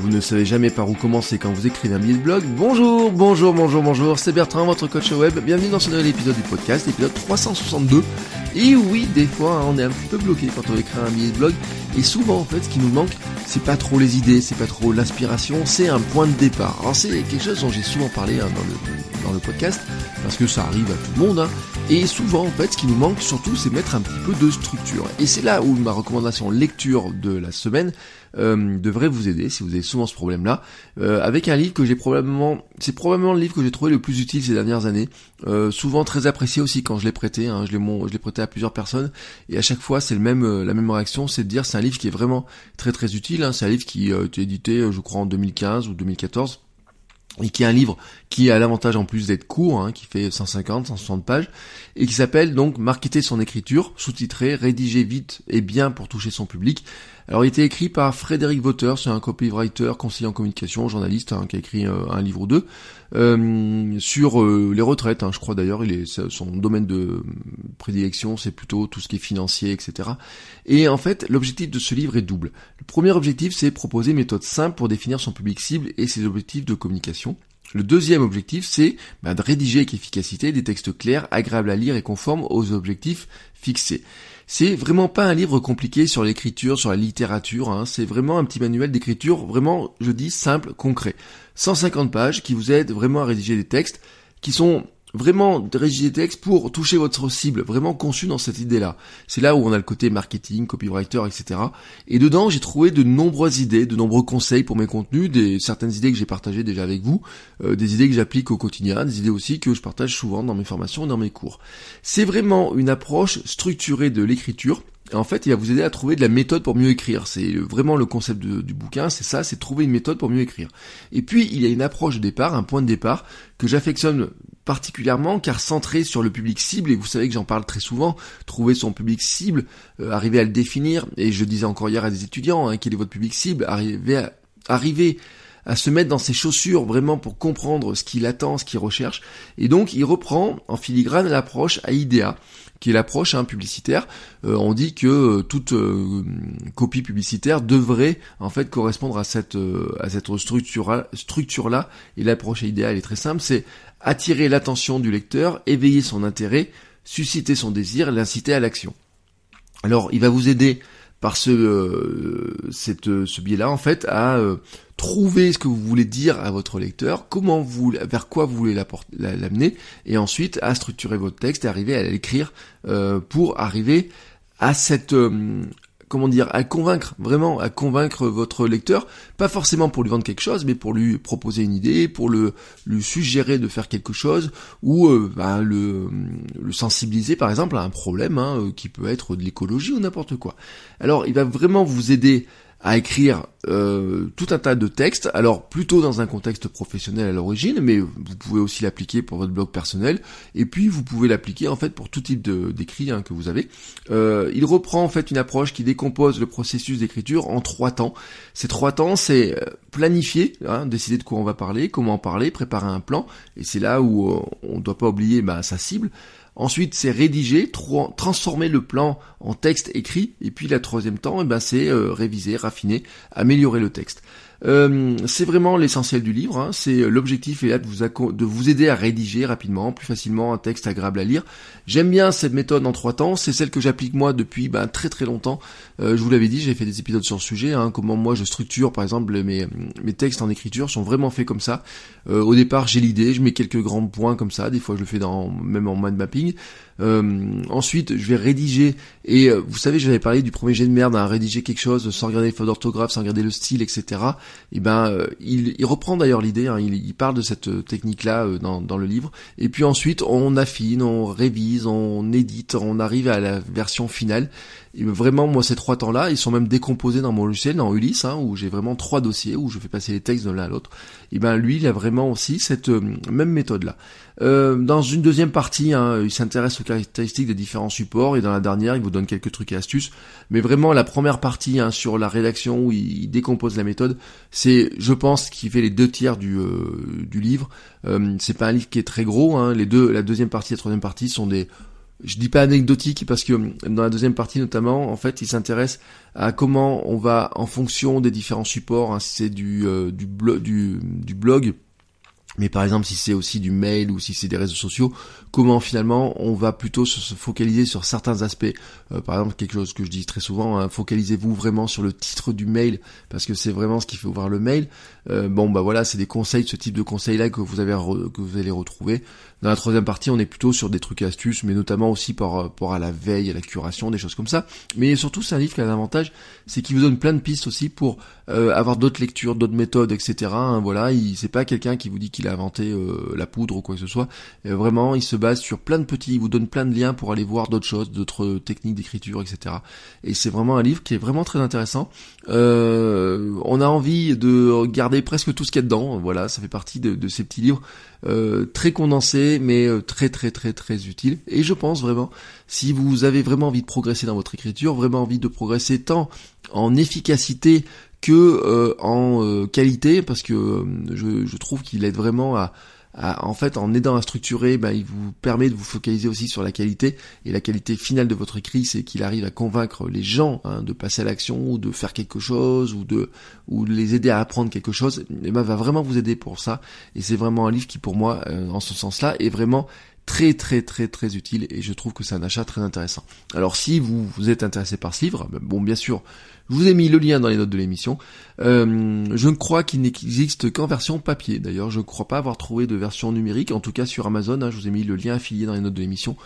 Vous ne savez jamais par où commencer quand vous écrivez un billet de blog. Bonjour, bonjour, bonjour, bonjour, c'est Bertrand, votre coach web. Bienvenue dans ce nouvel épisode du podcast, épisode 362. Et oui, des fois, hein, on est un petit peu bloqué quand on écrit un billet de blog. Et souvent, en fait, ce qui nous manque, c'est pas trop les idées, c'est pas trop l'inspiration, c'est un point de départ. Alors c'est quelque chose dont j'ai souvent parlé hein, dans, le, podcast, parce que ça arrive à tout le monde. Hein. Et souvent, en fait, ce qui nous manque surtout, c'est mettre un petit peu de structure. Et c'est là où ma recommandation lecture de la semaine euh, devrait vous aider si vous avez souvent ce problème-là. Euh, avec un livre que j'ai probablement, c'est probablement le livre que j'ai trouvé le plus utile ces dernières années. Euh, souvent très apprécié aussi quand je l'ai prêté. Hein, je l'ai, je l'ai prêté à plusieurs personnes et à chaque fois c'est le même, la même réaction, c'est de dire c'est un livre qui est vraiment très très utile. Hein, c'est un livre qui a été édité, je crois, en 2015 ou 2014 et qui est un livre qui a l'avantage en plus d'être court, hein, qui fait 150, 160 pages, et qui s'appelle donc Marketer son écriture, sous-titré Rédiger vite et bien pour toucher son public. Alors il été écrit par Frédéric Vauteur, c'est un copywriter, conseiller en communication, journaliste, hein, qui a écrit euh, un livre ou deux, euh, sur euh, les retraites, hein, je crois d'ailleurs, il est son domaine de prédilection, c'est plutôt tout ce qui est financier, etc. Et en fait, l'objectif de ce livre est double. Le premier objectif, c'est proposer une méthode simple pour définir son public cible et ses objectifs de communication. Le deuxième objectif, c'est bah, de rédiger avec efficacité des textes clairs, agréables à lire et conformes aux objectifs fixés. C'est vraiment pas un livre compliqué sur l'écriture, sur la littérature, hein. c'est vraiment un petit manuel d'écriture, vraiment, je dis, simple, concret. 150 pages qui vous aident vraiment à rédiger des textes qui sont vraiment rédiger des textes pour toucher votre cible, vraiment conçu dans cette idée-là. C'est là où on a le côté marketing, copywriter, etc. Et dedans, j'ai trouvé de nombreuses idées, de nombreux conseils pour mes contenus, des certaines idées que j'ai partagées déjà avec vous, euh, des idées que j'applique au quotidien, des idées aussi que je partage souvent dans mes formations et dans mes cours. C'est vraiment une approche structurée de l'écriture en fait, il va vous aider à trouver de la méthode pour mieux écrire. C'est vraiment le concept du bouquin, c'est ça, c'est trouver une méthode pour mieux écrire. Et puis, il y a une approche de départ, un point de départ, que j'affectionne particulièrement car centré sur le public cible, et vous savez que j'en parle très souvent, trouver son public cible, euh, arriver à le définir, et je disais encore hier à des étudiants, hein, quel est votre public cible, arriver à, arriver à se mettre dans ses chaussures vraiment pour comprendre ce qu'il attend, ce qu'il recherche. Et donc il reprend en filigrane l'approche à IDEA qui est l'approche hein, publicitaire. Euh, on dit que euh, toute euh, copie publicitaire devrait en fait correspondre à cette à cette structure structure là. Et l'approche idéale est très simple, c'est attirer l'attention du lecteur, éveiller son intérêt, susciter son désir, l'inciter à l'action. Alors, il va vous aider par ce, euh, cette, ce biais-là, en fait, à euh, trouver ce que vous voulez dire à votre lecteur, comment vous, vers quoi vous voulez l'amener, et ensuite à structurer votre texte et arriver à l'écrire euh, pour arriver à cette comment dire, à convaincre, vraiment, à convaincre votre lecteur, pas forcément pour lui vendre quelque chose, mais pour lui proposer une idée, pour le lui suggérer de faire quelque chose, ou euh, le, le sensibiliser par exemple à un problème hein, euh, qui peut être de l'écologie ou n'importe quoi. Alors il va vraiment vous aider à écrire euh, tout un tas de textes, alors plutôt dans un contexte professionnel à l'origine, mais vous pouvez aussi l'appliquer pour votre blog personnel, et puis vous pouvez l'appliquer en fait pour tout type d'écrit hein, que vous avez. Euh, il reprend en fait une approche qui décompose le processus d'écriture en trois temps. Ces trois temps, c'est euh, planifier, hein, décider de quoi on va parler, comment en parler, préparer un plan, et c'est là où on ne doit pas oublier bah, sa cible. Ensuite, c'est rédiger, transformer le plan en texte écrit. Et puis, la troisième temps, eh ben, c'est réviser, raffiner, améliorer le texte. Euh, c'est vraiment l'essentiel du livre. Hein. C'est euh, l'objectif est là de vous, de vous aider à rédiger rapidement, plus facilement un texte agréable à lire. J'aime bien cette méthode en trois temps. C'est celle que j'applique moi depuis ben, très très longtemps. Euh, je vous l'avais dit, j'ai fait des épisodes sur le sujet. Hein, comment moi je structure, par exemple, mes, textes en écriture sont vraiment faits comme ça. au départ, j'ai l'idée, je mets quelques grands points comme ça. Des fois, je le fais dans même en mind mapping. Ensuite, je vais rédiger et vous savez, j'avais parlé du premier jet de merde à rédiger quelque chose sans regarder les fautes d'orthographe, sans regarder le style, etc. Et ben, euh, il, il, reprend d'ailleurs l'idée. Hein, il, il, parle de cette technique-là dans, dans le livre. Et puis ensuite, on affine, on révise, on édite, on arrive à la version finale. Et vraiment, moi, ces trois temps-là, ils sont même décomposés dans mon logiciel, dans Ulysse, hein, où j'ai vraiment trois dossiers, où je fais passer les textes de l'un à l'autre. Et ben, lui, il a vraiment aussi cette même méthode-là. Euh, dans une deuxième partie, hein, il s'intéresse aux caractéristiques des différents supports et dans la dernière, il vous donne quelques trucs et astuces. Mais vraiment, la première partie hein, sur la rédaction où il décompose la méthode, c'est, je pense, qui fait les deux tiers du, euh, du livre. Euh, c'est pas un livre qui est très gros. Hein, les deux, la deuxième partie et la troisième partie sont des je dis pas anecdotiques parce que dans la deuxième partie notamment, en fait, il s'intéresse à comment on va, en fonction des différents supports, hein, si c'est du, du, du, du blog, mais par exemple si c'est aussi du mail ou si c'est des réseaux sociaux, comment finalement on va plutôt se focaliser sur certains aspects. Euh, par exemple quelque chose que je dis très souvent, hein, focalisez-vous vraiment sur le titre du mail parce que c'est vraiment ce qui fait ouvrir le mail. Euh, bon bah voilà, c'est des conseils, ce type de conseils là que vous avez que vous allez retrouver. Dans la troisième partie, on est plutôt sur des trucs astuces, mais notamment aussi par rapport à la veille, à la curation, des choses comme ça. Mais surtout, c'est un livre qui a un avantage, c'est qu'il vous donne plein de pistes aussi pour euh, avoir d'autres lectures, d'autres méthodes, etc. Hein, voilà, il c'est pas quelqu'un qui vous dit qu'il a inventé euh, la poudre ou quoi que ce soit. Euh, vraiment, il se base sur plein de petits, il vous donne plein de liens pour aller voir d'autres choses, d'autres techniques d'écriture, etc. Et c'est vraiment un livre qui est vraiment très intéressant. on a envie de garder presque tout ce qu'il y a dedans. Voilà, ça fait partie de, ces petits livres euh, très condensé, mais euh, très très très très utile. Et je pense vraiment, si vous avez vraiment envie de progresser dans votre écriture, vraiment envie de progresser tant en efficacité que euh, en qualité, parce que je, je trouve qu'il aide vraiment à, en fait, en aidant à structurer, ben, il vous permet de vous focaliser aussi sur la qualité. Et la qualité finale de votre écrit, c'est qu'il arrive à convaincre les gens hein, de passer à l'action ou de faire quelque chose ou de ou les aider à apprendre quelque chose. Et ben, va vraiment vous aider pour ça. Et c'est vraiment un livre qui, pour moi, euh, en ce sens-là, est vraiment très très très très utile et je trouve que c'est un achat très intéressant. Alors si vous, vous êtes intéressé par ce livre, ben, bon bien sûr, je vous ai mis le lien dans les notes de l'émission. Euh, je ne crois qu'il n'existe qu'en version papier. D'ailleurs, je ne crois pas avoir trouvé de version numérique, en tout cas sur Amazon. Hein, je vous ai mis le lien affilié dans les notes de l'émission.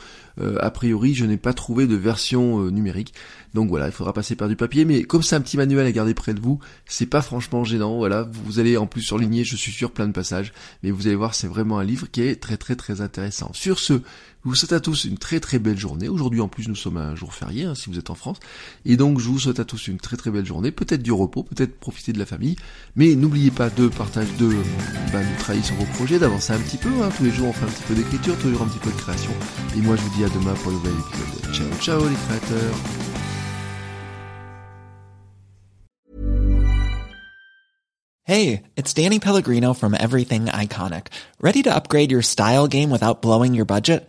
Euh, a priori, je n'ai pas trouvé de version euh, numérique. Donc voilà, il faudra passer par du papier. Mais comme c'est un petit manuel à garder près de vous, c'est pas franchement gênant. Voilà, vous allez en plus surligner, je suis sûr, plein de passages. Mais vous allez voir, c'est vraiment un livre qui est très très très intéressant. Sur ce, vous souhaite à tous une très très belle journée. Aujourd'hui en plus nous sommes un jour férié hein, si vous êtes en France. Et donc je vous souhaite à tous une très très belle journée. Peut-être du repos, peut-être profiter de la famille. Mais n'oubliez pas de partager, de, bah, de travailler sur vos projets, d'avancer un petit peu. Hein. Tous les jours on fait un petit peu d'écriture, tous les jours un petit peu de création. Et moi je vous dis à demain pour le nouvel épisode. Ciao ciao les créateurs. Hey, it's Danny Pellegrino from Everything Iconic. Ready to upgrade your style game without blowing your budget?